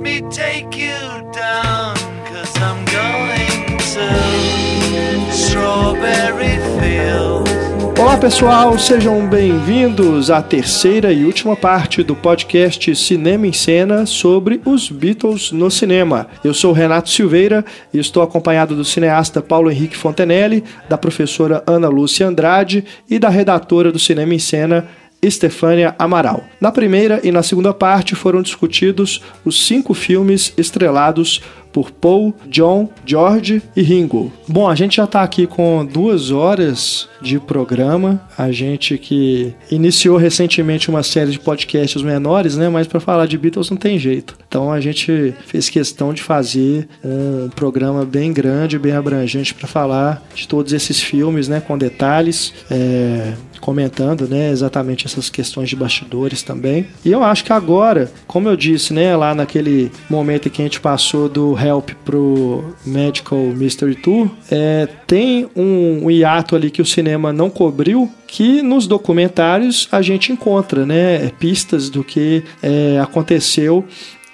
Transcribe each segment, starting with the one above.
me take you down, cause I'm going to Strawberry Fields. Olá pessoal, sejam bem-vindos à terceira e última parte do podcast Cinema em Cena sobre os Beatles no cinema. Eu sou Renato Silveira e estou acompanhado do cineasta Paulo Henrique Fontenelle, da professora Ana Lúcia Andrade e da redatora do Cinema em Cena Estefânia Amaral. Na primeira e na segunda parte foram discutidos os cinco filmes estrelados por Paul, John, George e Ringo. Bom, a gente já está aqui com duas horas de programa. A gente que iniciou recentemente uma série de podcasts menores, né? Mas para falar de Beatles não tem jeito. Então a gente fez questão de fazer um programa bem grande, bem abrangente para falar de todos esses filmes, né? Com detalhes. É, comentando, né, exatamente essas questões de bastidores também. E eu acho que agora, como eu disse, né, lá naquele momento que a gente passou do Help pro Medical Mystery Tour, é, tem um, um hiato ali que o cinema não cobriu, que nos documentários a gente encontra, né, pistas do que é, aconteceu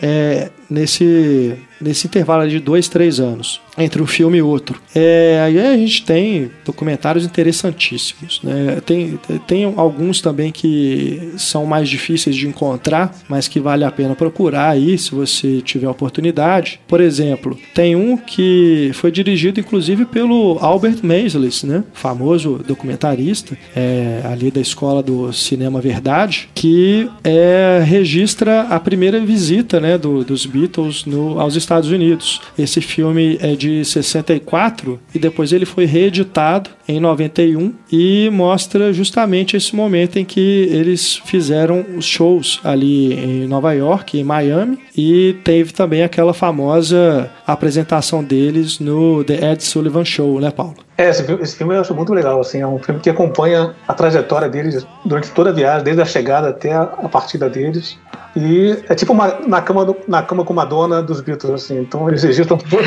é, nesse, nesse intervalo de dois, três anos entre um filme e outro. É, aí a gente tem documentários interessantíssimos. Né? Tem, tem alguns também que são mais difíceis de encontrar, mas que vale a pena procurar aí se você tiver oportunidade. Por exemplo, tem um que foi dirigido inclusive pelo Albert Maysles, né? famoso documentarista é, ali da escola do Cinema Verdade, que é, registra a primeira visita né, do, dos Beatles no, aos Estados Unidos. Esse filme é de de 64 e depois ele foi reeditado em 91 e mostra justamente esse momento em que eles fizeram os shows ali em Nova York, em Miami e teve também aquela famosa apresentação deles no The Ed Sullivan Show, né, Paulo? É, esse filme, esse filme eu acho muito legal, assim, é um filme que acompanha a trajetória deles durante toda a viagem, desde a chegada até a, a partida deles. E é tipo uma, na, cama do, na cama com Madonna dos Beatles, assim. Então eles registram todos,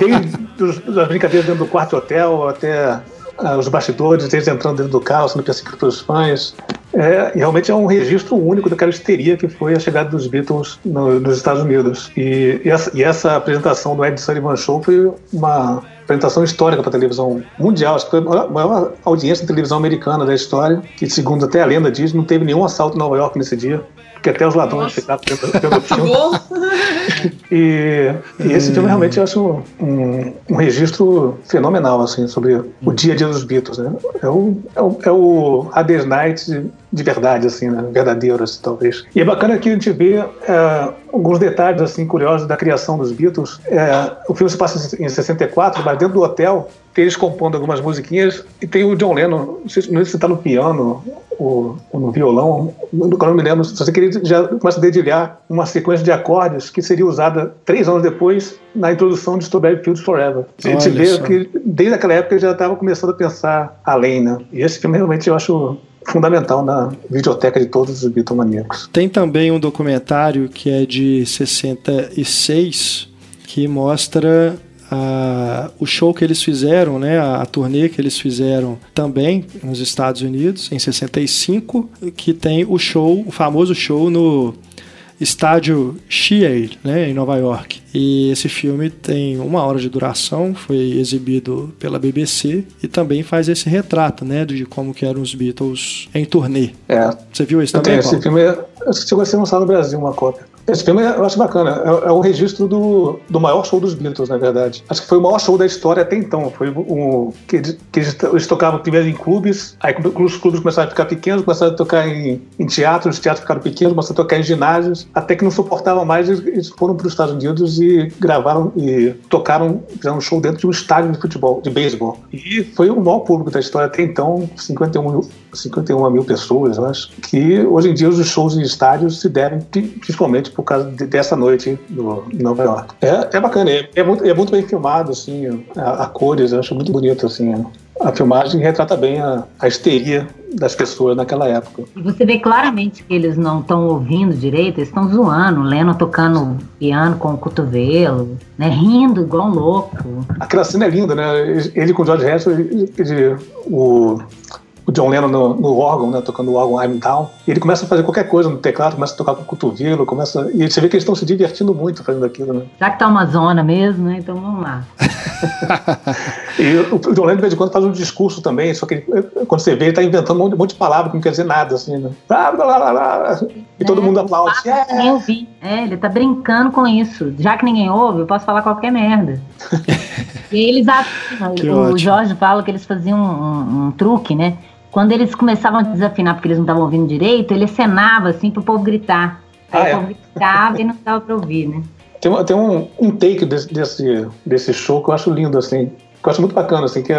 desde as brincadeiras dentro do quarto hotel até uh, os bastidores, eles entrando dentro do carro, sendo perseguidos pelos fãs. É, realmente é um registro único daquela histeria que foi a chegada dos Beatles no, nos Estados Unidos. E, e, essa, e, essa, apresentação do Ed Sullivan Show foi uma apresentação histórica para televisão mundial. Acho que foi a maior audiência de televisão americana da história, que, segundo até a lenda diz, não teve nenhum assalto em Nova York nesse dia que até os ladrões ficaram pelo filme. e, e esse filme realmente eu acho um, um registro fenomenal assim sobre o dia a dia dos Beatles, né? É o é o, é o Night de verdade, assim, né? verdadeiro, assim, talvez. E é bacana que a gente vê é, alguns detalhes assim curiosos da criação dos Beatles. É, o filme se passa em 64, mas dentro do hotel tem eles compondo algumas musiquinhas e tem o John Lennon, não sei, não sei se está no piano ou, ou, no violão, não, não me lembro. Se você queria, já começa a dedilhar uma sequência de acordes que seria usada três anos depois na introdução de Strawberry Fields Forever. A gente vê só. que desde aquela época ele já estava começando a pensar além, né? E esse filme realmente eu acho fundamental na videoteca de todos os bitomaníacos. Tem também um documentário que é de 66 que mostra a, o show que eles fizeram, né, a, a, turnê que eles fizeram também nos Estados Unidos em 65, que tem o show, o famoso show no estádio Shea, né, em Nova York. E esse filme tem uma hora de duração, foi exibido pela BBC e também faz esse retrato, né, de como que eram os Beatles em turnê. É. Você viu isso também? Esse filme, chegou a ser lançado no Brasil uma cópia. Esse filme eu acho bacana. É, é o registro do, do maior show dos Beatles, na verdade. Acho que foi o maior show da história até então. Foi o que, eles, que eles tocavam primeiro em clubes, aí os clubes começaram a ficar pequenos, começaram a tocar em, em teatros, os teatros ficaram pequenos, começaram a tocar em ginásios, até que não suportavam mais, eles foram para os Estados Unidos e gravaram e tocaram, fizeram um show dentro de um estádio de futebol, de beisebol. E foi o maior público da história até então, 51 mil, 51 mil pessoas, eu acho, que hoje em dia os shows em estádios se devem principalmente por causa de, dessa noite no, em Nova York. É, é bacana, é, é, muito, é muito bem filmado, assim, a, a cores, eu acho muito bonito, assim, a filmagem retrata bem a, a histeria das pessoas naquela época. E você vê claramente que eles não estão ouvindo direito, eles estão zoando, o Leno tocando piano com o cotovelo, né, rindo igual um louco. Aquela cena é linda, né? Ele com o George Harrison, ele, ele, o o John Lennon no, no, órgão, né, tocando o órgão I'm Down. E ele começa a fazer qualquer coisa no teclado, começa a tocar com o cotovelo, começa. E você vê que eles estão se divertindo muito fazendo aquilo, né? Já que tá uma zona mesmo, né? Então vamos lá. e o John Lennon de vez em quando faz um discurso também, só que quando você vê, ele tá inventando um monte, de palavras que não quer dizer nada, assim, né? E todo é, mundo aplaude. Eu vi. É, ele tá brincando com isso. Já que ninguém ouve, eu posso falar qualquer merda. e eles afinam. o ótimo. Jorge fala que eles faziam um, um, um truque, né? Quando eles começavam a desafinar porque eles não estavam ouvindo direito, ele acenava assim pro povo gritar. Aí ah, o é? povo gritava e não dava pra ouvir, né? Tem, tem um, um take desse, desse, desse show que eu acho lindo, assim. Que eu acho muito bacana, assim, que, é,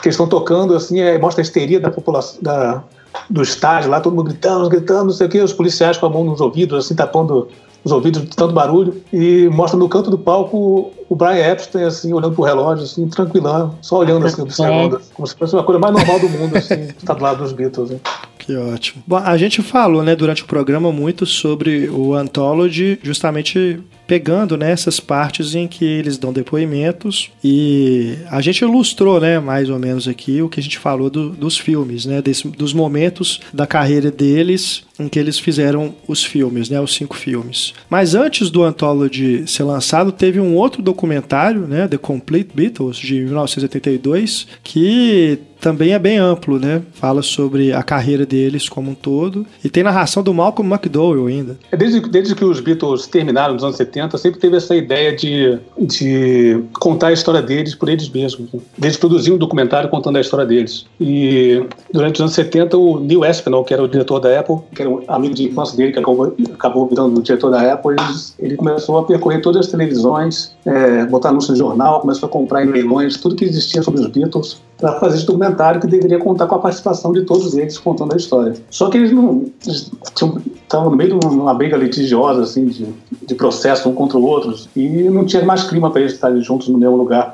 que eles estão tocando, assim, é, mostra a histeria da população, da, do estádio lá, todo mundo gritando, gritando, não sei o que, os policiais com a mão nos ouvidos, assim, tapando os ouvidos de tanto barulho, e mostra no canto do palco o Brian Epstein, assim, olhando pro relógio, assim, tranquilão, só olhando, assim, observando, como se fosse uma coisa mais normal do mundo, assim, estar do lado dos Beatles, né? Que ótimo. Bom, a gente falou, né, durante o programa muito sobre o Anthology, justamente pegando nessas né, partes em que eles dão depoimentos e a gente ilustrou, né, mais ou menos aqui o que a gente falou do, dos filmes, né, desse, dos momentos da carreira deles em que eles fizeram os filmes, né, os cinco filmes. Mas antes do Anthology ser lançado, teve um outro documentário, né, The Complete Beatles de 1982, que também é bem amplo, né? Fala sobre a carreira deles como um todo. E tem narração do Malcolm McDowell ainda. É desde, desde que os Beatles terminaram nos anos 70, sempre teve essa ideia de, de contar a história deles por eles mesmos. Né? Desde produzir um documentário contando a história deles. E durante os anos 70, o Neil Aspinall, que era o diretor da Apple, que amigo de infância dele, que acabou, acabou virando o diretor da Apple, ele, ele começou a percorrer todas as televisões, é, botar anúncios no jornal, começou a comprar em leilões, tudo que existia sobre os Beatles, para fazer esse documentário que deveria contar com a participação de todos eles contando a história. Só que eles não estavam no meio de uma briga litigiosa, assim, de, de processo um contra o outro, e não tinha mais clima para eles estarem juntos no mesmo lugar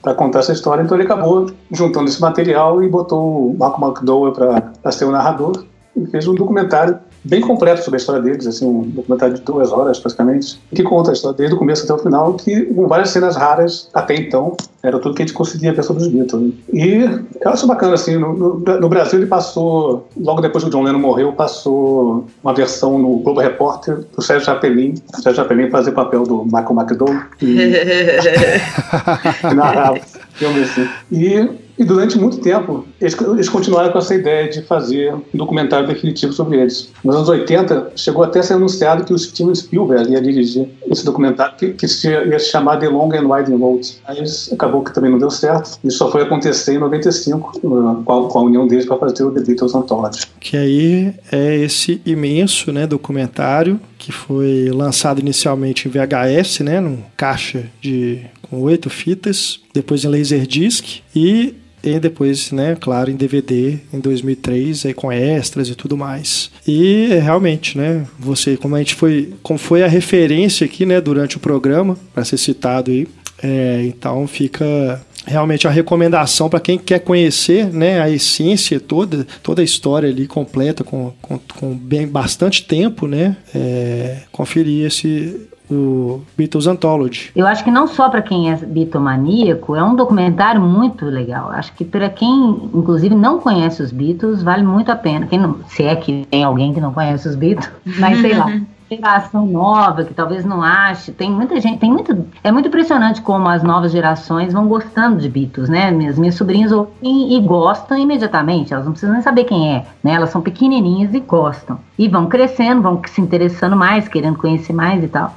para contar essa história. Então ele acabou juntando esse material e botou o Malcolm McDowell para ser o narrador e fez um documentário bem completo sobre a história deles, assim, um documentário de duas horas, praticamente, que conta a história desde o começo até o final, que com várias cenas raras até então, era tudo que a gente conseguia ver sobre os Beatles. E eu acho bacana, assim, no, no, no Brasil ele passou, logo depois que o John Lennon morreu, passou uma versão no Globo Repórter do Sérgio Chapelin, o Sérgio Chapelin fazia o papel do Michael McDowell, e, e narrava filme assim. E e durante muito tempo, eles, eles, continuaram com essa ideia de fazer um documentário definitivo sobre eles. Nos anos 80, chegou até a ser anunciado que o Steven Spielberg ia dirigir esse documentário, que, que ia se chamar The Long and Winding Road. Mas acabou que também não deu certo, e só foi acontecer em 95, com a, com a união deles para fazer o The Beatles Anthology. Que aí é esse imenso né, documentário que foi lançado inicialmente em VHS, né, num caixa de com oito fitas, depois em Laserdisc e e depois, né, claro, em DVD em 2003, aí com extras e tudo mais. E realmente, né, você, como a gente foi, como foi a referência aqui, né, durante o programa, para ser citado aí, é, então fica realmente a recomendação para quem quer conhecer né, a essência toda, toda a história ali completa, com, com, com bem, bastante tempo, né, é, conferir esse, o Beatles Anthology. Eu acho que não só para quem é bitomaníaco, é um documentário muito legal. Acho que para quem, inclusive, não conhece os Beatles, vale muito a pena. Quem não, se é que tem alguém que não conhece os Beatles, mas sei lá. geração nova que talvez não ache, tem muita gente, tem muito, é muito impressionante como as novas gerações vão gostando de Beatles, né? Minhas, minhas sobrinhas ouvem e gostam imediatamente, elas não precisam nem saber quem é, né? Elas são pequenininhas e gostam. E vão crescendo, vão se interessando mais, querendo conhecer mais e tal.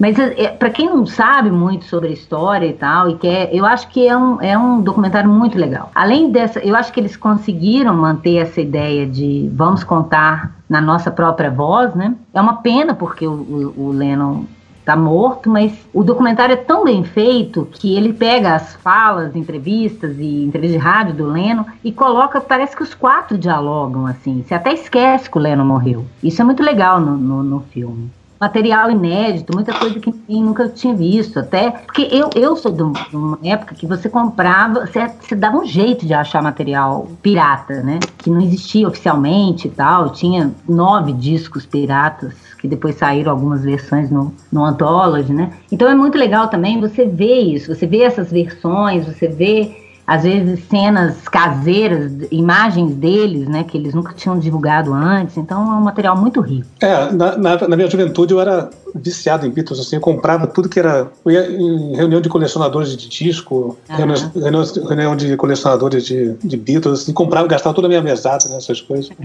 Mas é, é para quem não sabe muito sobre a história e tal, e quer, eu acho que é um, é um documentário muito legal. Além dessa, eu acho que eles conseguiram manter essa ideia de vamos contar na nossa própria voz, né? É uma pena porque o, o, o Lennon tá morto, mas o documentário é tão bem feito que ele pega as falas, entrevistas e entrevistas de rádio do Leno e coloca, parece que os quatro dialogam assim. Você até esquece que o Leno morreu. Isso é muito legal no, no, no filme material inédito, muita coisa que ninguém nunca tinha visto. Até porque eu, eu sou de uma época que você comprava, você, você dava um jeito de achar material pirata, né? Que não existia oficialmente e tal. Tinha nove discos piratas que depois saíram algumas versões no, no Anthology, né? Então é muito legal também você ver isso, você vê essas versões, você vê às vezes cenas caseiras, imagens deles, né, que eles nunca tinham divulgado antes. Então é um material muito rico. É, na, na, na minha juventude eu era viciado em Beatles, assim, eu comprava tudo que era. Eu ia em reunião de colecionadores de disco, reunião, reunião, de colecionadores de, de Beatles, assim, comprava, gastava toda a minha mesada nessas coisas.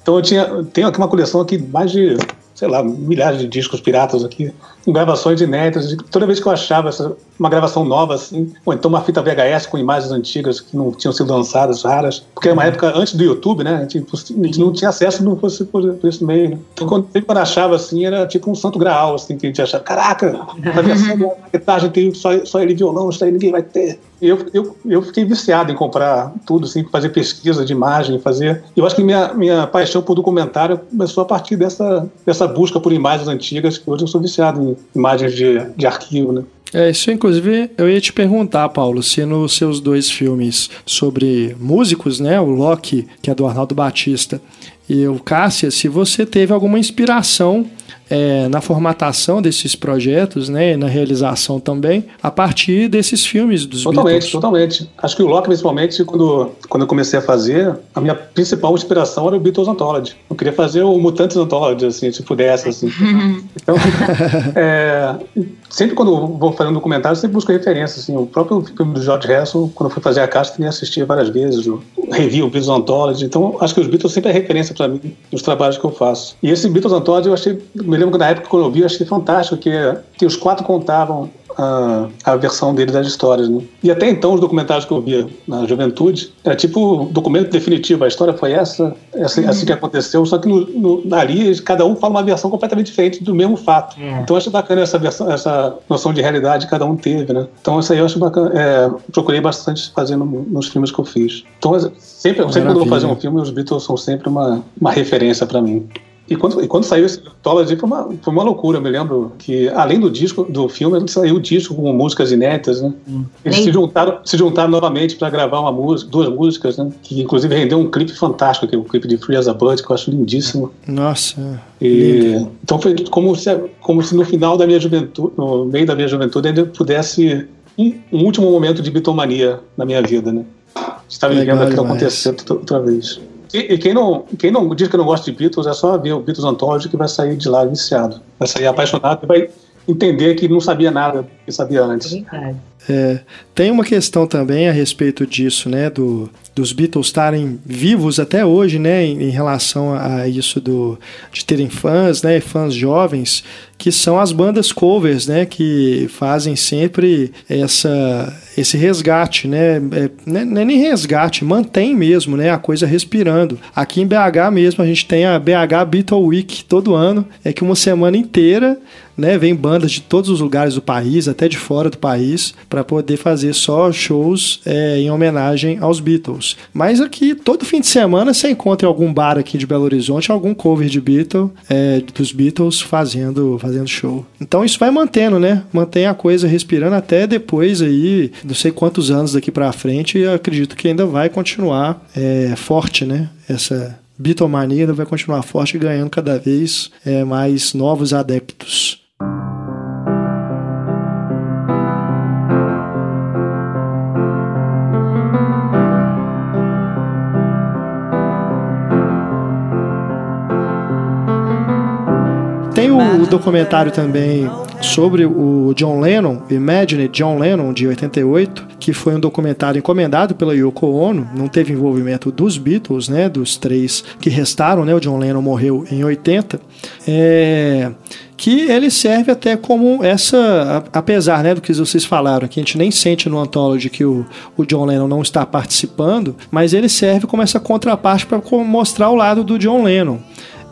Então eu tinha, tenho aqui uma coleção aqui mais de sei lá, milhares de discos piratas aqui, gravações inéditas. Toda vez que eu achava essa, uma gravação nova, assim, ou então uma fita VHS com imagens antigas que não tinham sido lançadas, raras, porque era uma uhum. época antes do YouTube, né? A gente, a gente não tinha acesso não fosse por, por esse meio. Né? Então, quando, eu achava assim, era tipo um santo graal, assim, que a gente achava, caraca, a versão da guitarra tem só, só ele violão, isso aí ninguém vai ter. Eu, eu, eu fiquei viciado em comprar tudo, assim, fazer pesquisa de imagem, fazer. Eu acho que minha, minha paixão por documentário começou a partir dessa, dessa busca por imagens antigas, que hoje eu sou viciado em imagens de, de arquivo, né? É, isso inclusive eu ia te perguntar, Paulo, se nos seus dois filmes sobre músicos, né, o Loki, que é do Arnaldo Batista, e o Cássia, se você teve alguma inspiração é, na formatação desses projetos, né, na realização também, a partir desses filmes dos Totalmente, Beatles. totalmente. Acho que o Loki, principalmente, quando, quando eu comecei a fazer, a minha principal inspiração era o Beatles Anthology. Eu queria fazer o Mutantes Anthology, assim, se pudesse, assim. então, é, sempre quando eu vou fazer um documentário, eu sempre busco referências, assim. O próprio filme do George Harrison, quando eu fui fazer a caixa, eu assistir várias vezes, o review, o Beatles Anthology. Então, acho que os Beatles sempre é referência para mim, nos trabalhos que eu faço. E esse Beatles Anthology eu achei me lembro que na época quando eu vi, eu achei fantástico que, que os quatro contavam a, a versão dele das histórias. Né? E até então, os documentários que eu via na juventude, era tipo documento definitivo. A história foi essa, essa uhum. assim que aconteceu, só que no, no, ali cada um fala uma versão completamente diferente do mesmo fato. É. Então, eu acho bacana essa, versão, essa noção de realidade que cada um teve. Né? Então, isso aí eu acho bacana. É, procurei bastante fazer no, nos filmes que eu fiz. Então, sempre, sempre quando eu vou fazer um filme, os Beatles são sempre uma, uma referência para mim. E quando, e quando saiu esse Anthology foi uma, foi uma loucura. Eu me lembro que, além do disco, do filme, saiu o disco com músicas inéditas, né? Hum. Eles se juntaram, se juntaram novamente para gravar uma música, duas músicas, né? Que inclusive rendeu um clipe fantástico, que é o clipe de Free as a Bird, que eu acho lindíssimo. Nossa. E, então foi como se, como se no final da minha juventude, no meio da minha juventude, ainda pudesse um, um último momento de bitomania na minha vida, né? Estava vivendo aquilo acontecer outra vez. E, quem, não, quem não diz que não gosta de Beatles é só ver o Beatles Anthology que vai sair de lá viciado. Vai sair apaixonado e vai entender que não sabia nada que sabia antes. É, tem uma questão também a respeito disso, né, do, dos Beatles estarem vivos até hoje, né, em, em, relação a isso do, de terem fãs, né, fãs jovens, que são as bandas covers, né, que fazem sempre essa, esse resgate, né, é, não é nem resgate, mantém mesmo, né, a coisa respirando. Aqui em BH mesmo a gente tem a BH Beatle Week todo ano, é que uma semana inteira né, vem bandas de todos os lugares do país, até de fora do país, para poder fazer só shows é, em homenagem aos Beatles. Mas aqui, todo fim de semana, você encontra em algum bar aqui de Belo Horizonte algum cover de Beatles, é, dos Beatles fazendo, fazendo show. Então isso vai mantendo, né? Mantém a coisa respirando até depois aí, não sei quantos anos daqui para frente, e acredito que ainda vai continuar é, forte, né? Essa ainda vai continuar forte, ganhando cada vez é, mais novos adeptos. Documentário também sobre o John Lennon, Imagine John Lennon, de 88, que foi um documentário encomendado pela Yoko Ono, não teve envolvimento dos Beatles, né, dos três que restaram, né, o John Lennon morreu em 80, é, que ele serve até como essa, apesar né, do que vocês falaram, que a gente nem sente no Anthology que o, o John Lennon não está participando, mas ele serve como essa contraparte para mostrar o lado do John Lennon.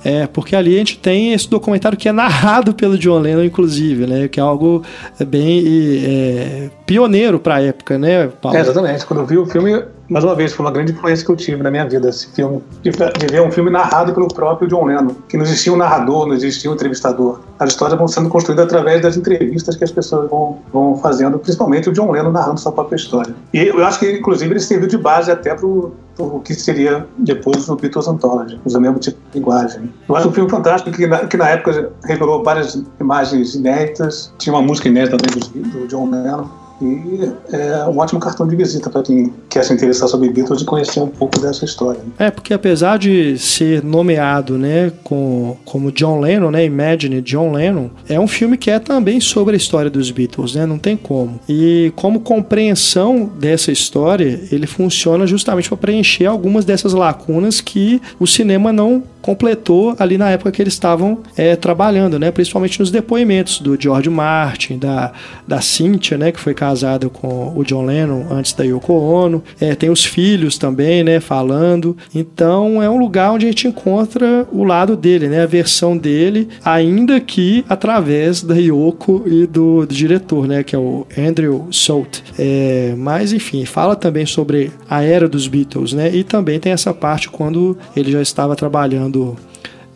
É, porque ali a gente tem esse documentário que é narrado pelo John Lennon, inclusive, né? Que é algo bem é, pioneiro para a época, né, Paulo? É, exatamente. Quando eu vi o filme, mais uma vez, foi uma grande influência que eu tive na minha vida, esse filme. De, de ver um filme narrado pelo próprio John Lennon, que não existia um narrador, não existia um entrevistador. As histórias vão sendo construídas através das entrevistas que as pessoas vão, vão fazendo, principalmente o John Lennon narrando sua própria história. E eu acho que, inclusive, ele serviu de base até para o que seria depois o Beatles Anthology, usa o mesmo tipo de linguagem. Eu acho um filme fantástico que na, que na época revelou várias imagens inéditas, tinha uma música inédita do, do John Lennon E é um ótimo cartão de visita para quem quer se interessar sobre Beatles e conhecer um pouco dessa história. É, porque apesar de ser nomeado, né, com, como John Lennon, né, Imagine John Lennon, é um filme que é também sobre a história dos Beatles, né, não tem como. E como compreensão dessa história, ele funciona justamente para preencher algumas dessas lacunas que o cinema não completou ali na época que eles estavam é, trabalhando, né? Principalmente nos depoimentos do George Martin, da, da Cynthia, né? Que foi casada com o John Lennon antes da Yoko Ono. É, tem os filhos também, né? Falando. Então é um lugar onde a gente encontra o lado dele, né? A versão dele, ainda que através da Yoko e do, do diretor, né? Que é o Andrew Salt. É, mas enfim, fala também sobre a era dos Beatles, né? E também tem essa parte quando ele já estava trabalhando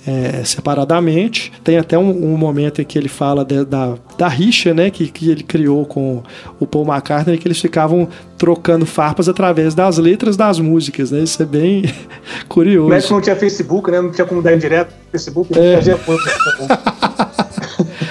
é, separadamente. Tem até um, um, momento em que ele fala de, da, da rixa né, que, que ele criou com o Paul McCartney, que eles ficavam trocando farpas através das letras das músicas. Né? Isso é bem curioso. Mas não tinha Facebook, né? não tinha como dar em direto Facebook, é. fazia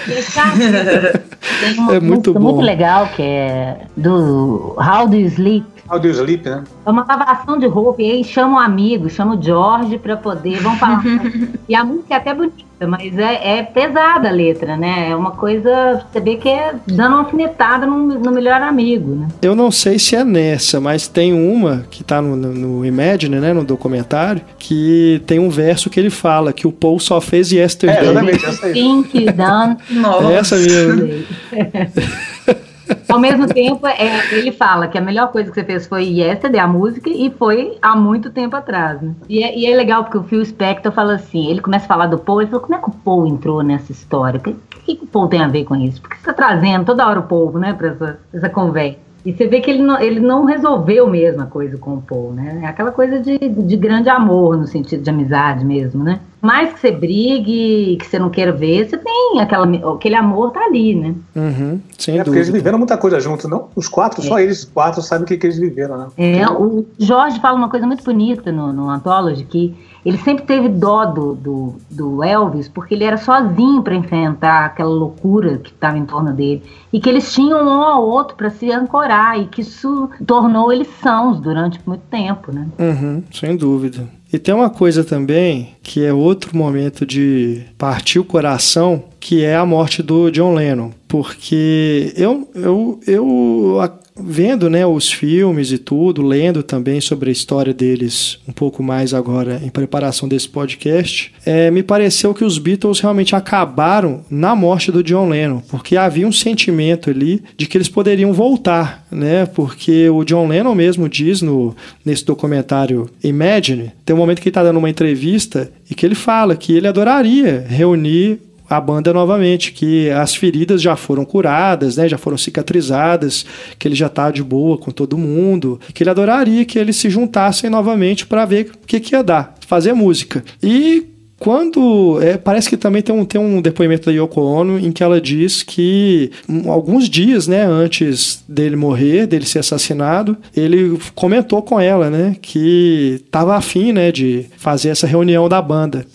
Tem uma é muito bom. muito legal que é do How Do You Sleep How do you sleep, né? É uma lavação de roupa, e aí chama um amigo, chama o George pra poder, vamos falar. e a música é até bonita, mas é, é, pesada a letra, né? É uma coisa, você vê que é dando uma alfinetada no, no, melhor amigo, né? Eu não sei se é nessa, mas tem uma que tá no, no, no Imagine, né, no documentário, que tem um verso que ele fala que o Paul só fez Yesterday. É, exatamente, essa aí. Done. Nossa. Essa mesmo. Ao mesmo tempo, é, ele fala que a melhor coisa que você fez foi Yesterday, a música, e foi há muito tempo atrás. Né? E, é, e, é, legal porque o Phil Spector fala assim: ele começa a falar do Paul, ele falou, como é que o Paul entrou nessa história? O que, que, que o Paul tem a ver com isso? Por que você está trazendo toda hora o povo né, para essa, essa conversa? E você vê que ele não, ele não resolveu a mesma coisa com o Paul, né? É aquela coisa de, de grande amor, no sentido de amizade mesmo, né? Mais que você brigue, que você não queira ver, você tem aquela, aquele amor tá ali, né? Uhum, sem é, dúvida. porque eles viveram muita coisa juntos, não? Os quatro, é. só eles quatro sabem o que, que eles viveram, né? É, o Jorge fala uma coisa muito bonita no, no Anthology, que ele sempre teve dó do, do, do Elvis, porque ele era sozinho para enfrentar aquela loucura que estava em torno dele. E que eles tinham um ao outro para se ancorar, e que isso tornou eles sãos durante muito tempo, né? Uhum, sem dúvida. E tem uma coisa também que é outro momento de partir o coração, que é a morte do John Lennon. Porque eu, eu, eu vendo né, os filmes e tudo, lendo também sobre a história deles um pouco mais agora em preparação desse podcast, é, me pareceu que os Beatles realmente acabaram na morte do John Lennon, porque havia um sentimento ali de que eles poderiam voltar, né? Porque o John Lennon mesmo diz no, nesse documentário Imagine, tem um momento que ele está dando uma entrevista e que ele fala que ele adoraria reunir a banda novamente, que as feridas já foram curadas, né, já foram cicatrizadas, que ele já está de boa com todo mundo, que ele adoraria que eles se juntassem novamente para ver o que, que ia dar, fazer música. E quando. É, parece que também tem um, tem um depoimento da Yoko Ono em que ela diz que um, alguns dias né, antes dele morrer, dele ser assassinado, ele comentou com ela né, que estava afim né, de fazer essa reunião da banda.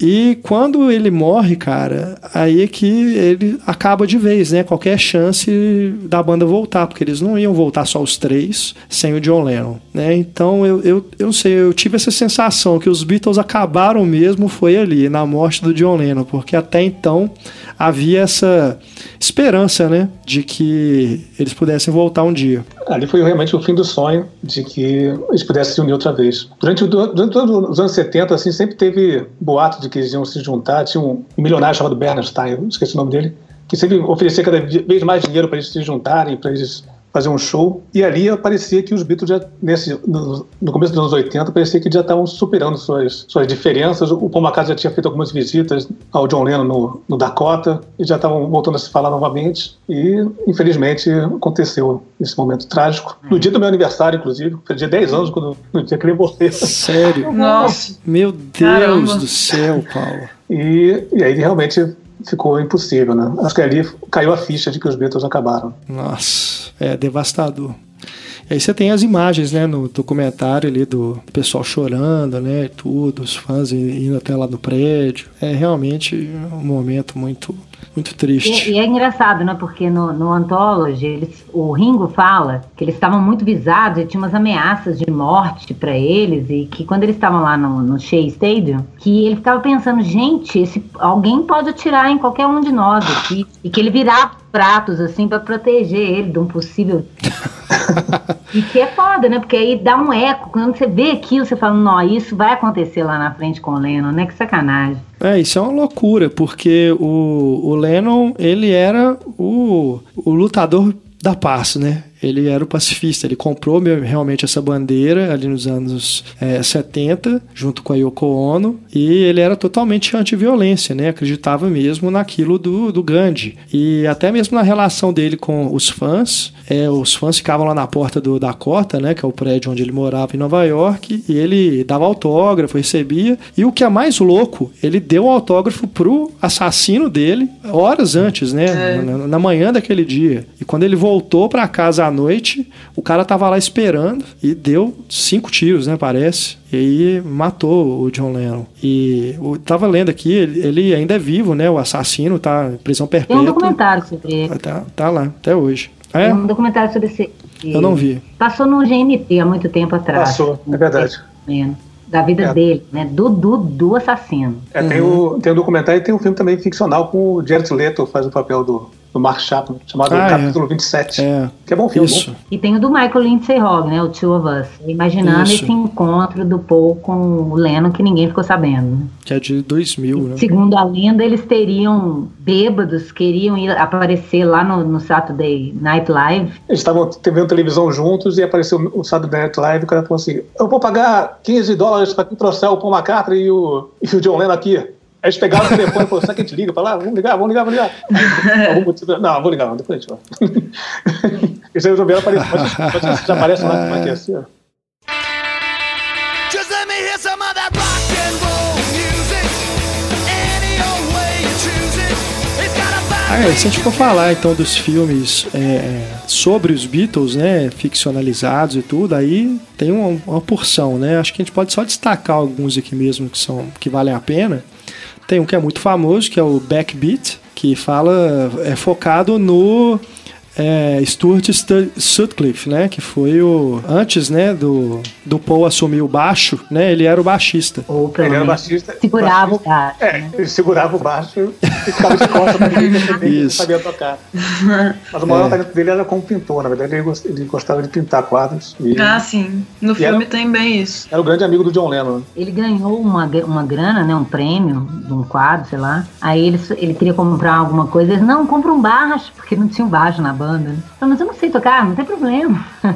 E quando ele morre, cara, aí é que ele acaba de vez, né? Qualquer chance da banda voltar, porque eles não iam voltar só os três sem o John Lennon, né? Então eu, eu, eu não sei, eu tive essa sensação que os Beatles acabaram mesmo foi ali, na morte do John Lennon, porque até então havia essa esperança, né? De que eles pudessem voltar um dia. Ali foi realmente o fim do sonho de que eles pudessem se unir outra vez. Durante, durante os anos 70, assim, sempre teve boato de que eles iam se juntar. Tinha um milionário chamado Bernstein, esqueci o nome dele, que sempre oferecia cada vez mais dinheiro para eles se juntarem, para eles fazer um show. E ali parecia que os Beatles, já, nesse, no, no, começo dos anos 80, parecia que já estavam superando suas, suas diferenças. O Paul McCartney já tinha feito algumas visitas ao John Lennon no, no Dakota, e já estavam voltando a se falar novamente. E, infelizmente, aconteceu esse momento trágico. No dia do meu aniversário, inclusive, foi dia 10 anos, quando, no dia que ele morreu. Sério? Nossa! Meu Deus Caramba. do céu, Paulo. E, e aí, realmente, ficou impossível, né? Acho que ali caiu a ficha de que os Beatles acabaram. Nossa, é devastador. E aí você tem as imagens, né, no documentário ali do pessoal chorando, né, tudo, os fãs indo até lá no prédio. É realmente um momento muito Muito E, triste. e é engraçado, né? Porque no, no Anthology, eles, o Ringo fala que eles estavam muito visados e tinha umas ameaças de morte pra eles. E que quando eles estavam lá no, no Shea Stadium, que ele ficava pensando, gente, esse, alguém pode atirar em qualquer um de nós aqui. E que ele virava pratos, assim, pra proteger ele de um possível E que é foda, né? Porque aí dá um eco. Quando você vê aquilo, você fala, não, isso vai acontecer lá na frente com o Lennon, né? Que sacanagem. É, isso é uma loucura, porque o, o Lennon, ele era o, o lutador da paz, né? Ele era o pacifista, ele comprou me- realmente essa bandeira ali nos anos é, 70, junto com a Yoko Ono, e ele era totalmente anti-violência, né? Acreditava mesmo naquilo do, do Gandhi. E até mesmo na relação dele com os fãs, é, os fãs ficavam lá na porta do Dakota, né? Que é o prédio onde ele morava em Nova York, e ele dava autógrafo, recebia, e o que é mais louco, ele deu o autógrafo pro assassino dele horas antes, né? Na, na manhã daquele dia. E quando ele voltou pra casa à noite, o cara tava lá esperando e deu cinco tiros, né? Parece. E aí matou o John Lennon. E eu tava lendo aqui, ele, ele ainda é vivo, né? O assassino tá em prisão Tem um perpétua. documentário sobre ele. Tá, tá lá, até hoje. Ah, Tem É? um documentário sobre esse. Eu não vi. Passou no GNT há muito tempo atrás. Passou, é verdade. Menos. Da vida É. dele, né? Do, do, do assassino. É, tem, o, tem o documentário e tem um filme também ficcional com o Jared Leto, faz o papel do, do Mark Chapman, chamado Ah, é. Capítulo 27. É. Que é bom filme. Isso. Bom. E tem o do Michael Lindsay Hogg, né? O Two of Us. Imaginando Isso. esse encontro do Paul com o Lennon que ninguém ficou sabendo. né? Que é de 2000, né? Segundo a lenda, eles teriam bêbados, queriam ir aparecer lá no, no Saturday Night Live. Eles estavam vendo televisão juntos e apareceu o Saturday Night Live e o cara falou assim: Eu vou pagar 15 dólares para quem trouxer o Paul McCartney e o, e o John Lennon aqui. Aí eles pegaram o telefone e falaram: Será que a gente liga? Falaram: ah, Vamos ligar, vamos ligar, vamos ligar. Não, vou ligar, não, depois a gente vai. Eles resolveram aparecer. Mas, já aparece lá como é que é assim, ó. Ah, é, se a gente for falar então dos filmes é, sobre os Beatles, né, ficcionalizados e tudo, aí tem uma, uma porção, né? Acho que a gente pode só destacar alguns aqui mesmo que são que valem a pena. Tem um que é muito famoso, que é o Backbeat, que fala é focado no é, Stuart Stu- Sutcliffe, né, que foi o antes, né, do, do Paul assumir o baixo, né, ele era o baixista. Ou pelo Ele era menos baixista. segurava o baixista. gato. É, né? ele segurava o baixo e ficava de costas pra ele Isso. sabia tocar. Mas o maior É. talento dele era como pintor, na verdade ele gost- ele gostava de pintar quadros. E Ah, sim. No filme era- tem bem isso. era o grande amigo do John Lennon. Ele ganhou uma, uma grana, né? Um prêmio de um quadro, sei lá. Aí ele, ele queria comprar alguma coisa. Eles, não, compra um baixo, porque não tinha um baixo na banda. Né? Falei, mas eu não sei tocar, não tem problema.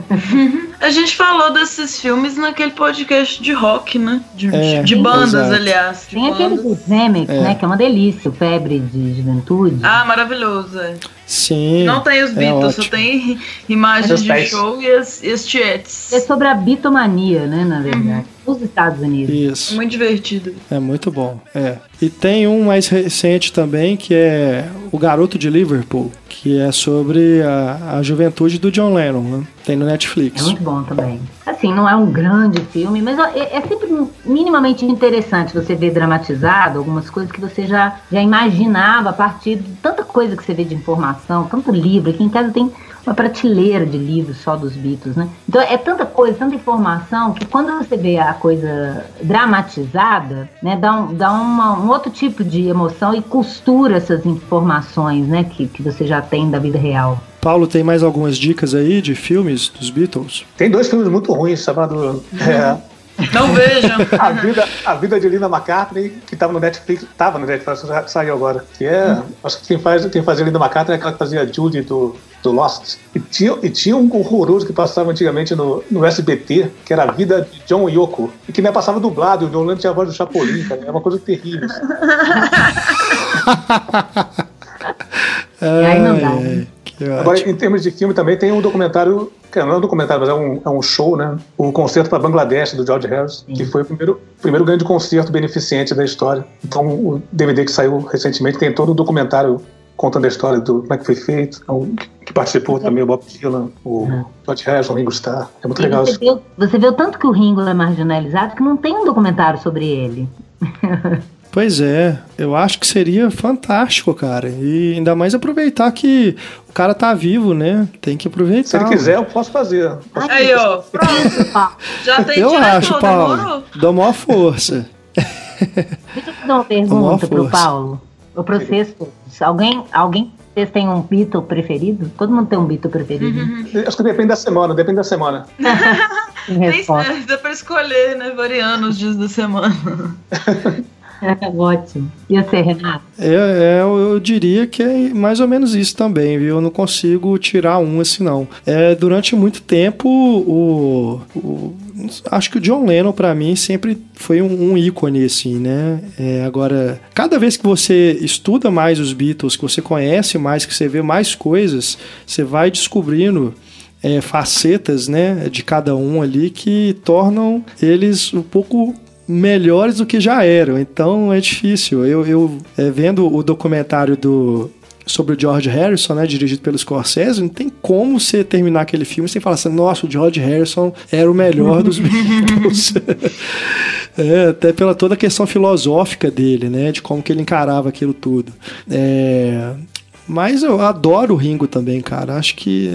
A gente falou desses filmes naquele podcast de rock, né? De, É, de bandas, exato. aliás. De Tem aquele bandas. do Zemeck, É. né? Que é uma delícia, o Febre de Juventude. Ah, maravilhoso. é. Sim. Não tem os é Beatles, só ótimo. tem imagens de pés. show e as, e as tietes. É sobre a bitomania, né? Na verdade. Os Estados Unidos. Isso. Muito divertido. É muito bom. É. E tem um mais recente também que é O Garoto de Liverpool, que é sobre a, a juventude do John Lennon, né? Tem no É Netflix. muito bom também. Assim, não é um grande filme, mas é, é sempre minimamente interessante você ver dramatizado algumas coisas que você já, já imaginava a partir de tanta coisa que você vê de informação, tanto livro. Aqui em casa tem uma prateleira de livros só dos Beatles, né? Então é tanta coisa, tanta informação, que quando você vê a coisa dramatizada, né, dá, um, dá uma, um outro tipo de emoção e costura essas informações, né, que, que você já tem da vida real. Paulo, tem mais algumas dicas aí de filmes dos Beatles? Tem dois filmes muito ruins, chamado é, Não vejam. a, vida, a Vida de Linda McCartney, que estava no Netflix, estava no Netflix, saiu agora. Que é, acho que quem, faz, quem fazia Linda McCartney é aquela que fazia Judy do, do Lost. E tinha, e tinha um horroroso que passava antigamente no, no SBT, que era a vida de John Yoko, e que nem passava dublado, e o John Lennon tinha a voz do Chapolin, cara, é uma coisa terrível. assim. E aí não dá, Que Agora, ótimo. em termos de filme, também tem um documentário, que não é um documentário, mas é um, é um show, né? O Concerto para Bangladesh, do George Harrison, Sim. que foi o primeiro, primeiro grande concerto beneficente da história. Então, o DVD que saiu recentemente tem todo o documentário contando a história do como é que foi feito, que participou também o Bob Dylan, o George Harrison, o Ringo Starr. É muito E legal você, isso. vê, você o tanto que o Ringo é marginalizado que não tem um documentário sobre ele. Pois é, eu acho que seria fantástico, cara. E ainda mais aproveitar que o cara tá vivo, né? Tem que aproveitar. Se ele quiser, eu posso fazer. Posso Aí, ó, pronto. Já tem Eu diretor, acho, Paulo. demorou? Dá maior força. Deixa eu fazer uma Uma pergunta pro força. Paulo. O processo. Alguém, alguém vocês têm um Beatle preferido? Todo mundo tem um Beatle preferido. Acho que depende da semana, depende da semana. Tem dá pra escolher, né? Variando os dias da semana. Ótimo. E você, Renato? É, é, eu diria que é mais ou menos isso também, viu? Eu não consigo tirar um assim, não. É, durante muito tempo, o, o- acho que o John Lennon, pra mim, sempre foi um, um ícone, assim, né? É, agora, cada vez que você estuda mais os Beatles, que você conhece mais, que você vê mais coisas, você vai descobrindo é, facetas, né, de cada um ali que tornam eles um pouco melhores do que já eram. Então é difícil. Eu, eu é, vendo o documentário do sobre o George Harrison, né, dirigido pelo Scorsese, não tem como você terminar aquele filme sem falar assim, nossa, o George Harrison era o melhor dos Beatles. É, até pela toda a questão filosófica dele, né, de como que ele encarava aquilo tudo. É, mas eu adoro o Ringo também, cara. Acho que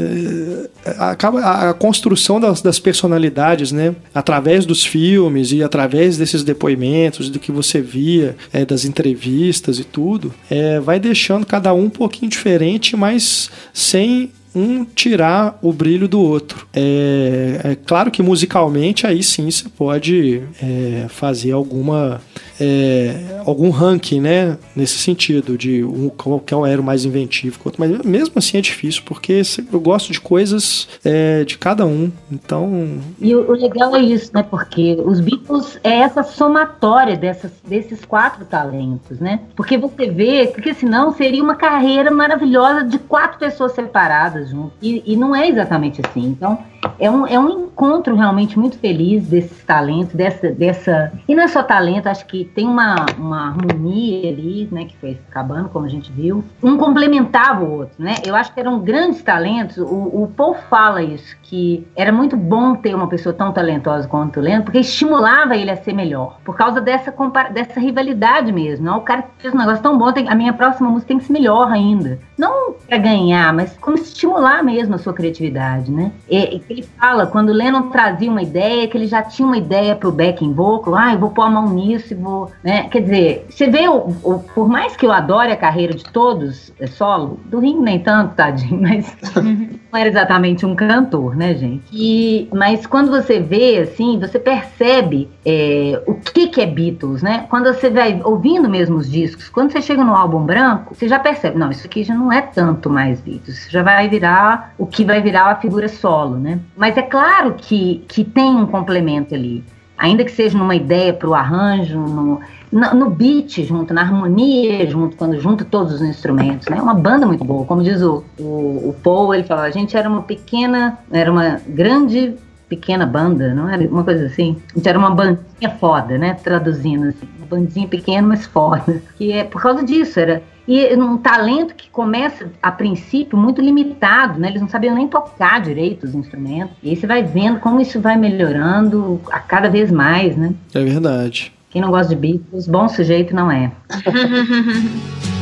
é, acaba a, a construção das, das personalidades, né? Através dos filmes e através desses depoimentos, do que você via, é, das entrevistas e tudo, é, vai deixando cada um um pouquinho diferente, mas sem um tirar o brilho do outro. É, é claro que musicalmente aí sim você pode é, fazer alguma é, algum ranking, né, nesse sentido de um, qual, qual era o mais inventivo, mas mesmo assim é difícil porque eu gosto de coisas é, de cada um, então E o, o legal é isso, né? Porque os Beatles é essa somatória dessas, desses quatro talentos, né? Porque você vê, porque senão seria uma carreira maravilhosa de quatro pessoas separadas juntas. E, e não é exatamente assim. Então, é um, é um encontro realmente muito feliz desses talentos, dessa, dessa. E não é só talento, acho que tem uma, uma harmonia ali, né? Que foi acabando, como a gente viu. Um complementava o outro, né? Eu acho que eram grandes talentos. O, o Paul fala isso, que era muito bom ter uma pessoa tão talentosa quanto o Lennon, porque estimulava ele a ser melhor. Por causa dessa, dessa rivalidade mesmo. Não? O cara fez um negócio tão bom, tem- a minha próxima música tem que ser melhor ainda. Não pra ganhar, mas como estimular mesmo a sua criatividade, né? E ele fala, quando o Lennon trazia uma ideia, que ele já tinha uma ideia pro backing vocal, ah, eu vou pôr a mão nisso e vou, né? Quer dizer, você vê, o, o- por mais que eu adore a carreira de todos, é solo, do Ringo nem tanto, tadinho, mas não era exatamente um cantor, né, gente? E, mas quando você vê, assim, você percebe é, o que, que é Beatles, né? Quando você vai ouvindo mesmo os discos, quando você chega no álbum branco, você já percebe, não, isso aqui já não é tanto mais Beatles, já vai virar o que vai virar a figura solo, né? Mas é claro que, que tem um complemento ali. Ainda que seja numa ideia para o arranjo, no, no, beat junto, na harmonia junto, quando junta todos os instrumentos, né? É uma banda muito boa, como diz o, o, o Paul, ele fala, a gente era uma pequena, era uma grande pequena banda, não era uma coisa assim? A gente era uma bandinha foda, né? Traduzindo assim, uma bandinha pequena, mas foda. Que é por causa disso, era e um talento que começa a princípio muito limitado, né? Eles não sabiam nem tocar direito os instrumentos. E aí você vai vendo como isso vai melhorando a cada vez mais, né? é verdade. Quem não gosta de Beatles, bom sujeito não é.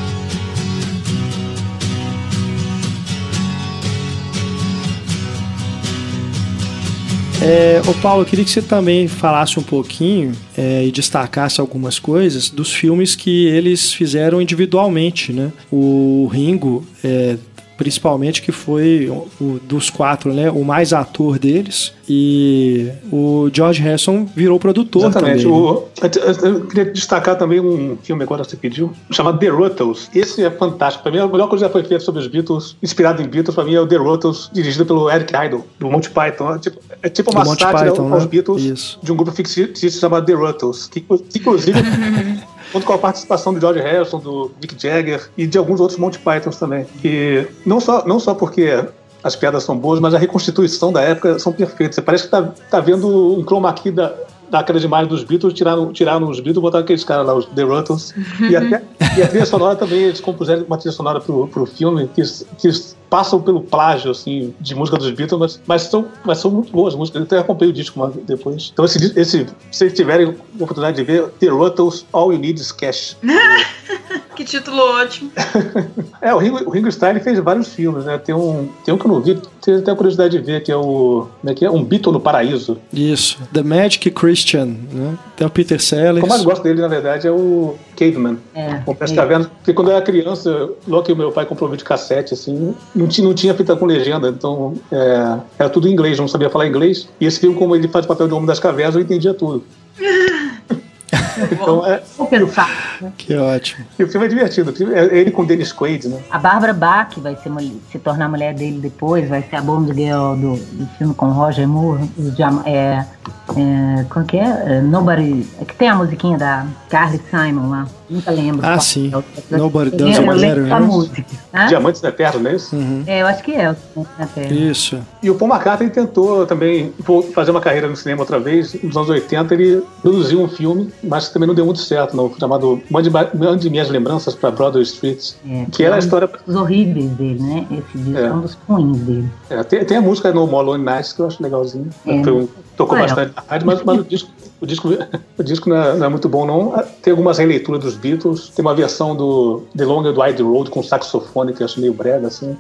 É, ô Paulo, eu queria que você também falasse um pouquinho é, e destacasse algumas coisas dos filmes que eles fizeram individualmente, né? O Ringo, é, principalmente, que foi o, o dos quatro, né? O mais ator deles. E o George Harrison virou produtor Exatamente. também. né? O- eu- eu queria destacar também um filme agora que você pediu, chamado The Ruttles. Esse é fantástico. Para mim, a melhor coisa que já foi feita sobre os Beatles, inspirado em Beatles, para mim é o The Ruttles, dirigido pelo Eric Idle, do Monty Python. É tipo, é tipo uma sátira Python, aos né? Beatles Isso. de um grupo fictício chamado The Ruttles, que, que inclusive conta com a participação do George Harrison, do Mick Jagger e de alguns outros Monty Pythons também. E não só, não só porque as piadas são boas, mas a reconstituição da época são perfeitas. Você parece que tá, tá vendo um chroma key da, daquelas imagens dos Beatles, tiraram, tiraram os Beatles, botaram aqueles caras lá, os The Ruttles. E, até, e a trilha sonora também, eles compuseram uma trilha sonora pro, pro filme que, que passam pelo plágio, assim, de música dos Beatles, mas, mas, são, mas são muito boas músicas. Eu até acompanhei o disco depois. Então, esse, esse, se vocês tiverem oportunidade de ver, The Ruttles, All You Need Is Cash. que título ótimo. é, o Ringo, o Ringo Starr fez vários filmes, né? Tem um, tem um que eu não vi, tenho até curiosidade de ver, que é o. Como é que é? Um Beatle no Paraíso. Isso. The Magic Christian, né? Tem o Peter Sellers. O que eu mais gosto dele, na verdade, é o Caveman. É, O Peste Caverna. Porque quando eu era criança, logo que o meu pai comprou vídeo cassete, assim, não tinha, não tinha fita com legenda, então é, era tudo em inglês, eu não sabia falar inglês. E esse filme, como ele faz o papel de homem das cavernas, eu entendia tudo. então, é, Vou pensar. né? Que ótimo. e o filme é divertido. É ele com o Dennis Quaid, né? A Bárbara Bach vai ser mulher- se tornar mulher dele depois, vai ser a Bond Girl do, do filme com Roger Moore. é, é, como que é? É, Nobody. É que tem a musiquinha da Carly Simon lá. Nunca lembro. Ah, qual sim. é Nobody Does It Matter, da né? música. Hã? Diamantes Eternos, não é isso? Uhum. É, eu acho que é. Isso. E o Paul McCartney tentou também vo- fazer uma carreira no cinema outra vez. Nos anos 80 ele produziu um filme, mas também não deu muito certo, não, chamado Mande, Mande Minhas Lembranças para Broadway Street, É, que era a um história... dos horríveis dele, né? Esse disco é, É. um dos ruins dele. É, tem, tem a música no Molone Nights que eu acho legalzinho. É. Foi um- tocou Legal. bastante na rádio, mas, mas o disco, o disco, o disco não, é, não é muito bom, não. Tem algumas releituras dos Beatles, tem uma versão do The Long and Wide Road com saxofone que eu acho meio brega, assim.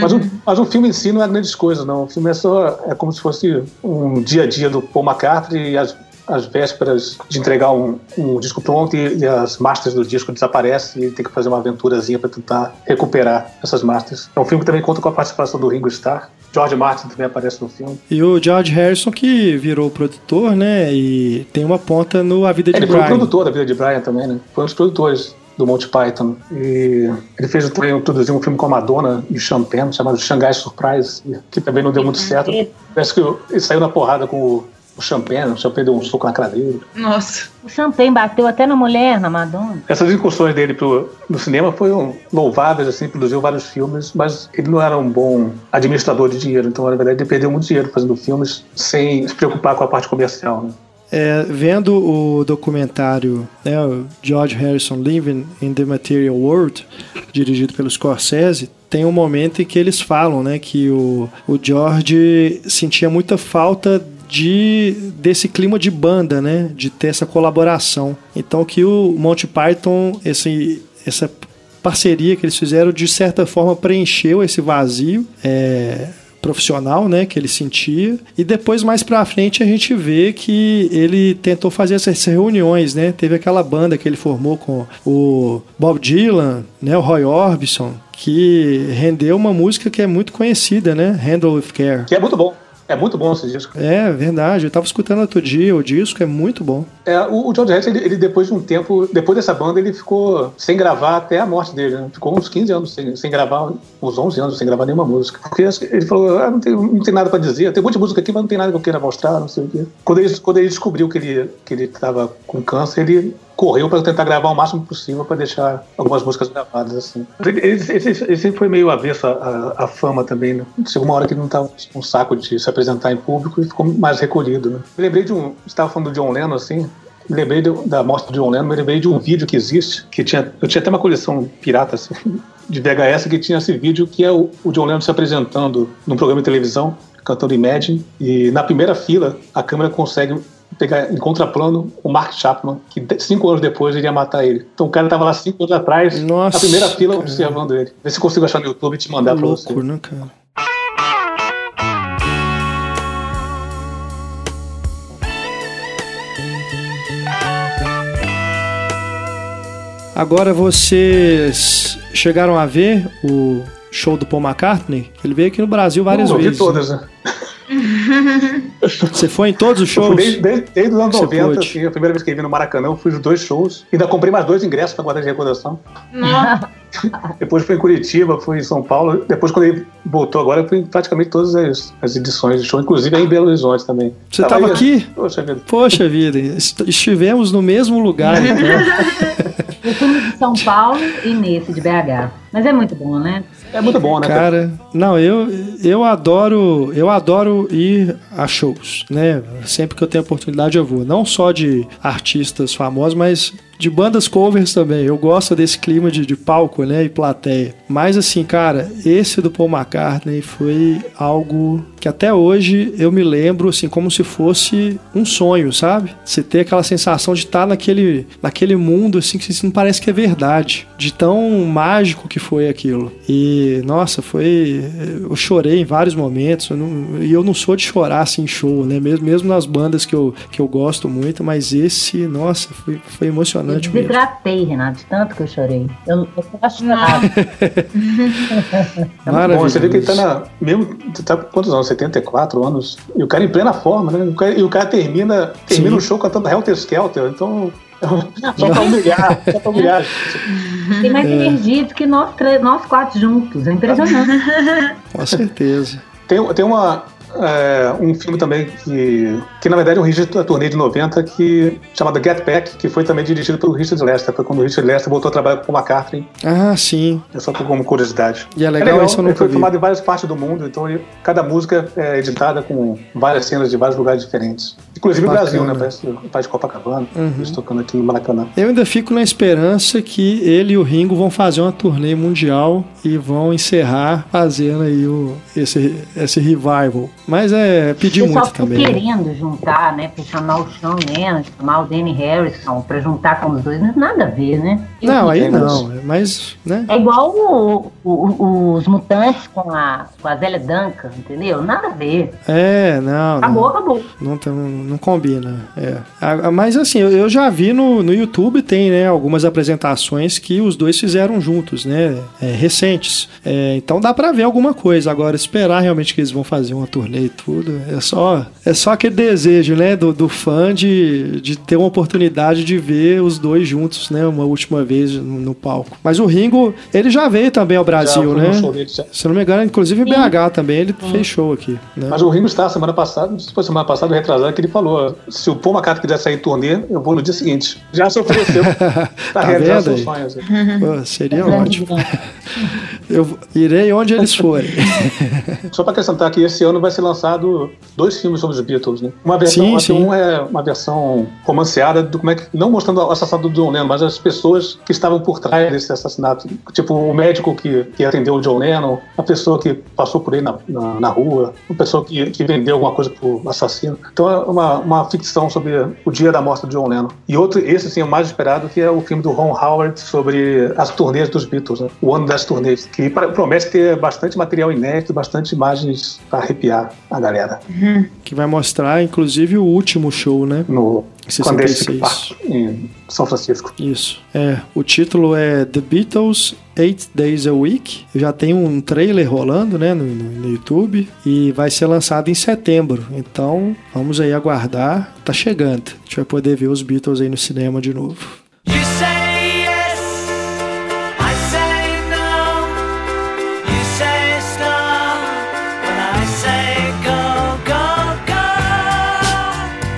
Mas, o, mas o filme em si não é grandes coisas, não. O filme é só. É como se fosse um dia a dia do Paul McCartney e as, as vésperas de entregar um, um disco pronto e, e as masters do disco desaparecem e ele tem que fazer uma aventurazinha para tentar recuperar essas masters. É um filme que também conta com a participação do Ringo Starr. George Martin também aparece no filme. E o George Harrison que virou produtor, né? E tem uma ponta no A Vida de Ele foi o Brian. produtor da vida de Brian também, né? Foi um dos produtores do Monty Python. E ele fez também produziu um filme com a Madonna e Champagne, chamado Shanghai Surprise, que também não deu muito certo. Parece que ele saiu na porrada com o, o Champagne, o Champagne deu um soco na cara dele. Nossa. O Champagne bateu até na mulher, na Madonna. Essas incursões dele pro, no cinema foram louváveis, assim, produziu vários filmes, mas ele não era um bom administrador de dinheiro, então na verdade ele perdeu muito dinheiro fazendo filmes sem se preocupar com a parte comercial, né? É, vendo o documentário, né, George Harrison Living in the Material World, dirigido pelo Scorsese, tem um momento em que eles falam, né, que o, o George sentia muita falta de desse clima de banda, né, de ter essa colaboração. Então que o Monty Python, esse, essa parceria que eles fizeram, de certa forma preencheu esse vazio. É, profissional, né, que ele sentia. E depois mais pra frente a gente vê que ele tentou fazer essas reuniões, né? Teve aquela banda que ele formou com o Bob Dylan, né, o Roy Orbison, que rendeu uma música que é muito conhecida, né? Handle with Care. Que é muito bom. É muito bom esse disco. É verdade, eu tava escutando outro dia, o disco é muito bom. É, o, o George Harrison, ele, ele, depois de um tempo, depois dessa banda, ele ficou sem gravar até a morte dele, né? Ficou uns 15 anos sem, sem gravar, uns 11 anos sem gravar nenhuma música. Porque ele falou, ah, não, tem, não tem nada pra dizer, tem um monte de música aqui, mas não tem nada que eu queira mostrar, não sei o quê. Quando ele, quando ele descobriu que ele, que ele tava com câncer, ele correu para tentar gravar o máximo possível para deixar algumas músicas gravadas assim. Ele, ele, ele, sempre foi meio avesso à, fama também, né? Chegou uma hora que ele não estava com um saco de se apresentar em público e ficou mais recolhido, né? Me lembrei de um, estava falando do John Lennon assim, me lembrei de, da morte do John Lennon, me lembrei de um vídeo que existe, que tinha, eu tinha até uma coleção pirata assim, de VHS que tinha esse vídeo que é o, o John Lennon se apresentando num programa de televisão cantando Imagine e na primeira fila a câmera consegue pegar em contraplano o Mark Chapman, que cinco anos depois iria matar ele. Então o cara tava lá cinco anos atrás, Nossa, na primeira fila, cara. observando ele. Vê se eu consigo achar no YouTube e te mandar pra você. Louco, né, cara? Agora vocês chegaram a ver o show do Paul McCartney? Ele veio aqui no Brasil várias eu vi vezes. todas, né? Você foi em todos os Eu fui shows? desde, desde, desde os anos Você 90, pôde. assim, a primeira vez que eu vi no Maracanã, eu fui os dois shows. Ainda comprei mais dois ingressos pra guardar de recordação. Depois foi em Curitiba, foi em São Paulo. Depois, quando ele voltou agora, foi em praticamente todas as, as edições de show, inclusive aí em Belo Horizonte também. Você Tava estava aqui? Poxa vida. Poxa vida, est- estivemos no mesmo lugar. Então. Eu fui no de São Paulo e nesse de BH. Mas é muito bom, né? É muito bom, né? Cara, não, eu, eu adoro, eu adoro ir a shows, né? Sempre que eu tenho oportunidade eu vou, não só de artistas famosos, mas de bandas covers também. Eu gosto desse clima de, de palco, né, e plateia. Mas assim, cara, esse do Paul McCartney foi algo que até hoje eu me lembro assim como se fosse um sonho, sabe? Você ter aquela sensação de estar naquele naquele mundo assim que assim, parece que é verdade, de tão mágico que foi aquilo. E nossa, foi eu chorei em vários momentos, eu não- e eu não sou de chorar assim em show, né? Mesmo mesmo nas bandas que eu, que eu gosto muito, mas esse, nossa, foi, foi Eu mesmo. desidratei, Renato, de tanto que eu chorei. Eu, eu tava chorando. Bom, você vê que ele tá na. Mesmo. Tá com quantos anos? 74 anos. E o cara em plena forma, né? O cara- e o cara termina, termina Sim. o show cantando Helter Skelter. Então. Só pra humilhar, só pra humilhar. Tem mais energia do que nós, três, nós quatro juntos. É impressionante. Com certeza. Tem, tem uma, é, um filme também que, que na verdade é um registro da turnê de 90 que, chamado Get Back, que foi também dirigido pelo Richard Lester. Foi quando o Richard Lester voltou a trabalhar com o McCartney. Ah, sim. É só como curiosidade. E é legal, isso eu nunca foi vi. filmado em várias partes do mundo, então ele- cada música é editada com várias cenas de vários lugares diferentes. Inclusive Bacana. Brasil, né? Parece o pai de Copacabana, Uhum. eles tocando aqui no Maracanã. Eu ainda fico na esperança que ele e o Ringo vão fazer uma turnê mundial e vão encerrar fazendo aí o, esse, esse revival. Mas é pedir muito também. né? querendo juntar, né? Pra chamar o Sean Lennon, chamar o Danny Harrison, pra juntar com os dois. Mas nada a ver, né? Não, aí não. Mas, né? É igual o- o- os mutantes com a, com a Zélia Duncan, entendeu? Nada a ver. É, não. Acabou, não. acabou. Não, tem- não combina. É. Mas assim, eu- eu já vi no, no YouTube, tem né, algumas apresentações que os dois fizeram juntos, né? é, recentes. É, então dá pra ver alguma coisa. Agora, esperar realmente que eles vão fazer uma turnê e tudo, é só, é só aquele desejo, né, do, do fã de, de ter uma oportunidade de ver os dois juntos, né? Uma última vez no, no palco. Mas o Ringo, ele já veio também ao Brasil, né? dele. Se eu não me engano, inclusive em Sim. BH também, ele fez show aqui. Né? Mas o Ringo está semana passada, não sei se foi semana passada ou retrasada, que ele falou: se o Paul McCartney quiser sair em turnê, eu vou no dia seguinte. Já se ofereceu Tá realizar vendo seus sonhos. Pô, seria Grande ótimo. Eu irei onde eles forem. Só para acrescentar que esse ano vai ser lançado dois filmes sobre os Beatles, né? Uma versão, Sim, sim. um é uma versão romanceada do como é que não mostrando o assassinato do John Lennon, mas as pessoas que estavam por trás desse assassinato, tipo o médico que, que atendeu o John Lennon, a pessoa que passou por ele na, na, na rua, a pessoa que, que vendeu alguma coisa pro assassino. Então é uma, uma ficção sobre o dia da morte do John Lennon. E outro, esse sim é o mais esperado, que é o filme do Ron Howard sobre as turnês dos Beatles, né? o ano das turnês, que pra- promete ter bastante material inédito, bastante imagens para arrepiar a galera Que vai mostrar, inclusive, o último show, né? no 66. Clandestino Park, em São Francisco. Isso. É, o título é The Beatles Eight Days a Week. Já tem um trailer rolando, né, no, no- no YouTube e vai ser lançado em setembro. Então, vamos aí aguardar. Tá chegando. A gente vai poder ver os Beatles aí no cinema de novo.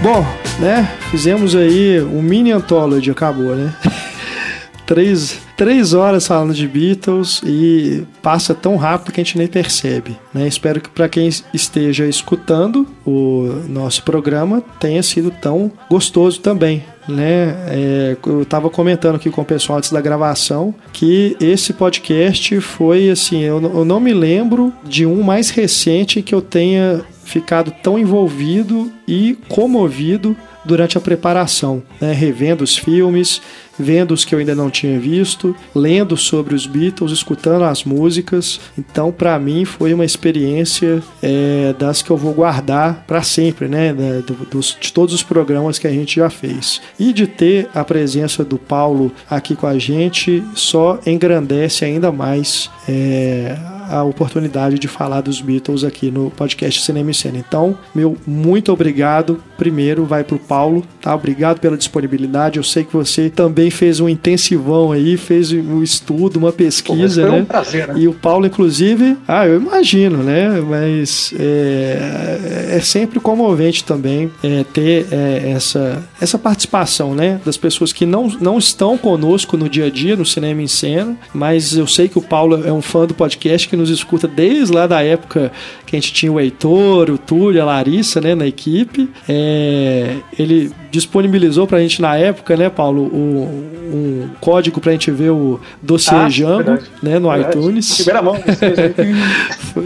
Bom, né? Fizemos aí um mini anthology, acabou, né? três, três horas falando de Beatles e passa tão rápido que a gente nem percebe. Né? Espero que para quem esteja escutando o nosso programa tenha sido tão gostoso também. Né? É, eu estava comentando aqui com o pessoal antes da gravação que esse podcast foi assim, eu, eu não me lembro de um mais recente que eu tenha ficado tão envolvido e comovido durante a preparação, né? revendo os filmes, vendo os que eu ainda não tinha visto, lendo sobre os Beatles, escutando as músicas. Então, para mim, foi uma experiência é, das que eu vou guardar para sempre, né? da- do- dos- de todos os programas que a gente já fez. E de ter a presença do Paulo aqui com a gente só engrandece ainda mais é, a oportunidade de falar dos Beatles aqui no podcast Cinema e Cena. Então, meu muito obrigado. Primeiro vai pro Paulo, tá? Obrigado pela disponibilidade. Eu sei que você também fez um intensivão aí, fez um estudo, uma pesquisa, Pô, foi né? um prazer, né? E o Paulo, inclusive, ah, eu imagino, né? Mas é, é sempre comovente também é, ter é, essa, essa participação, né? Das pessoas que não, não estão conosco no dia a dia, no Cinema em Cena, mas eu sei que o Paulo é um fã do podcast que nos escuta desde lá da época que a gente tinha o Heitor, o Túlio, a Larissa, né? Na equipe. É, ele disponibilizou pra gente na época, né, Paulo, o, um código pra gente ver o dossiê Ah, Django, verdade. né, no Verdade. iTunes. Primeira mão, vocês aí.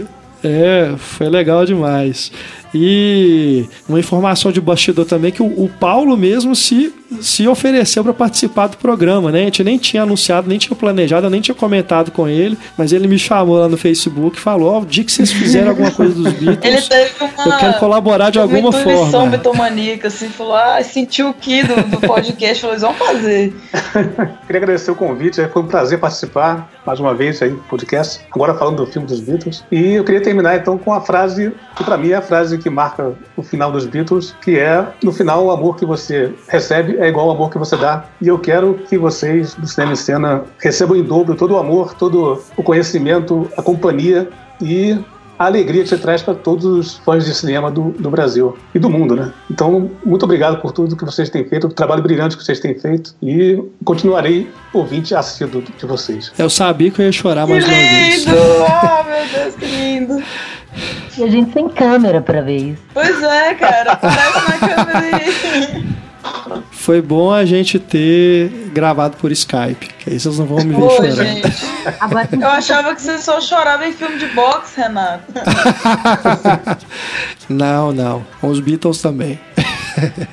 É, foi legal demais. E uma informação de bastidor também que o, o Paulo mesmo se, se ofereceu para participar do programa, né? A gente nem tinha anunciado, nem tinha planejado, eu nem tinha comentado com ele, mas ele me chamou lá no Facebook e falou: Ó, o dia que vocês fizeram alguma coisa dos Ele Beatles, teve uma. eu quero colaborar de uma alguma forma. bitomaníaca, assim, falou, ah, sentiu o que do, do podcast, falou, eles vão fazer. Queria agradecer o convite, foi um prazer participar mais uma vez aí do podcast, agora falando do filme dos Beatles. E eu queria terminar então com a frase que para mim é a frase que marca o final dos Beatles, que é no final o amor que você recebe é igual ao amor que você dá. E eu quero que vocês do Cinema e Cena recebam em dobro todo o amor, todo o conhecimento, a companhia e a alegria que você traz para todos os fãs de cinema do, do Brasil e do mundo, né? Então, muito obrigado por tudo que vocês têm feito, o trabalho brilhante que vocês têm feito e continuarei ouvinte assíduo de vocês. Eu sabia que eu ia chorar Que mais uma vez. lindo! Ah, meu Deus, que lindo! E a gente sem câmera pra ver isso. Pois é, cara, aparece na câmera aí. Foi bom a gente ter gravado por Skype, que aí vocês não vão me ver Pô, chorando. Eu achava que você só chorava em filme de boxe, Renato. não, não. Com os Beatles também.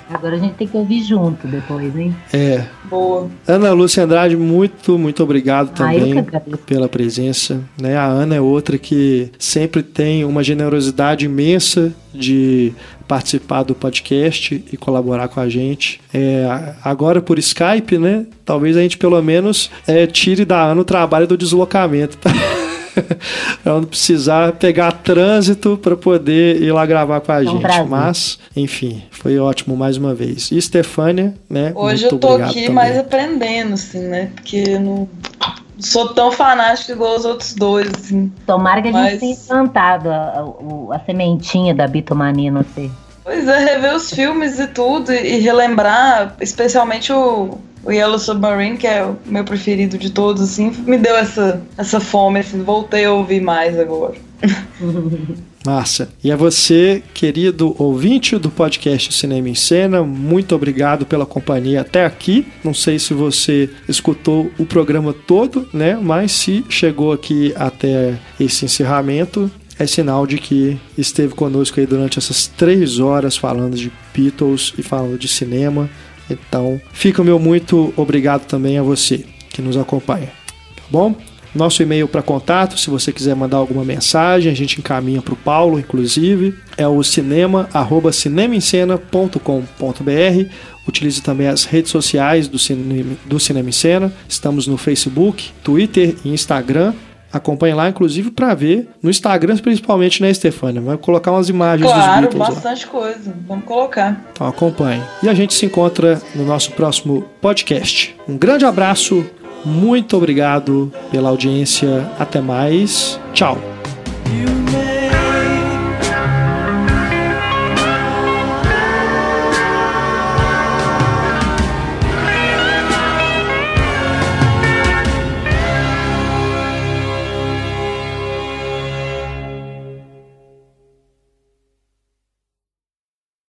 agora a gente tem que ouvir junto depois, hein? É. Boa. Ana Lúcia Andrade, muito, muito obrigado Ah, também agradeço. pela presença. Né? A Ana é outra que sempre tem uma generosidade imensa de participar do podcast e colaborar com a gente. É, agora por Skype, né? Talvez a gente pelo menos é, tire da Ana o trabalho do deslocamento. Pra não precisar pegar trânsito para poder ir lá gravar com a um gente. prazer. Mas, enfim, foi ótimo mais uma vez. E Stefânia, né? Hoje muito eu tô aqui também. mais aprendendo, assim, né? Porque eu não sou tão fanático igual os outros dois, assim. Tomara que a gente Mas- tenha plantado a, a- a sementinha da bitomania no você. Pois é, rever os filmes e tudo, e e relembrar, especialmente o, o Yellow Submarine, que é o meu preferido de todos, assim, me deu essa, essa fome, assim, voltei a ouvir mais agora. Massa. E a você, querido ouvinte do podcast Cinema em Cena, muito obrigado pela companhia até aqui. Não sei se você escutou o programa todo, né? Mas se chegou aqui até esse encerramento, é sinal de que esteve conosco aí durante essas três horas falando de Beatles e falando de cinema. Então, fica o meu muito obrigado também a você que nos acompanha. Tá bom? Nosso e-mail para contato, se você quiser mandar alguma mensagem, a gente encaminha para o Paulo, inclusive, é o cinema, arroba cinemaencena.com.br. Utilize também as redes sociais do Cinema, do Cinema em Cena. Estamos no Facebook, Twitter e Instagram. Acompanhe lá, inclusive, para ver no Instagram, principalmente, né, Stefania? Vai colocar umas imagens dos Claro, Beatles lá. bastante coisa. Vamos colocar. Então acompanhe. E a gente se encontra no nosso próximo podcast. Um grande abraço, muito obrigado pela audiência. Até mais. Tchau. You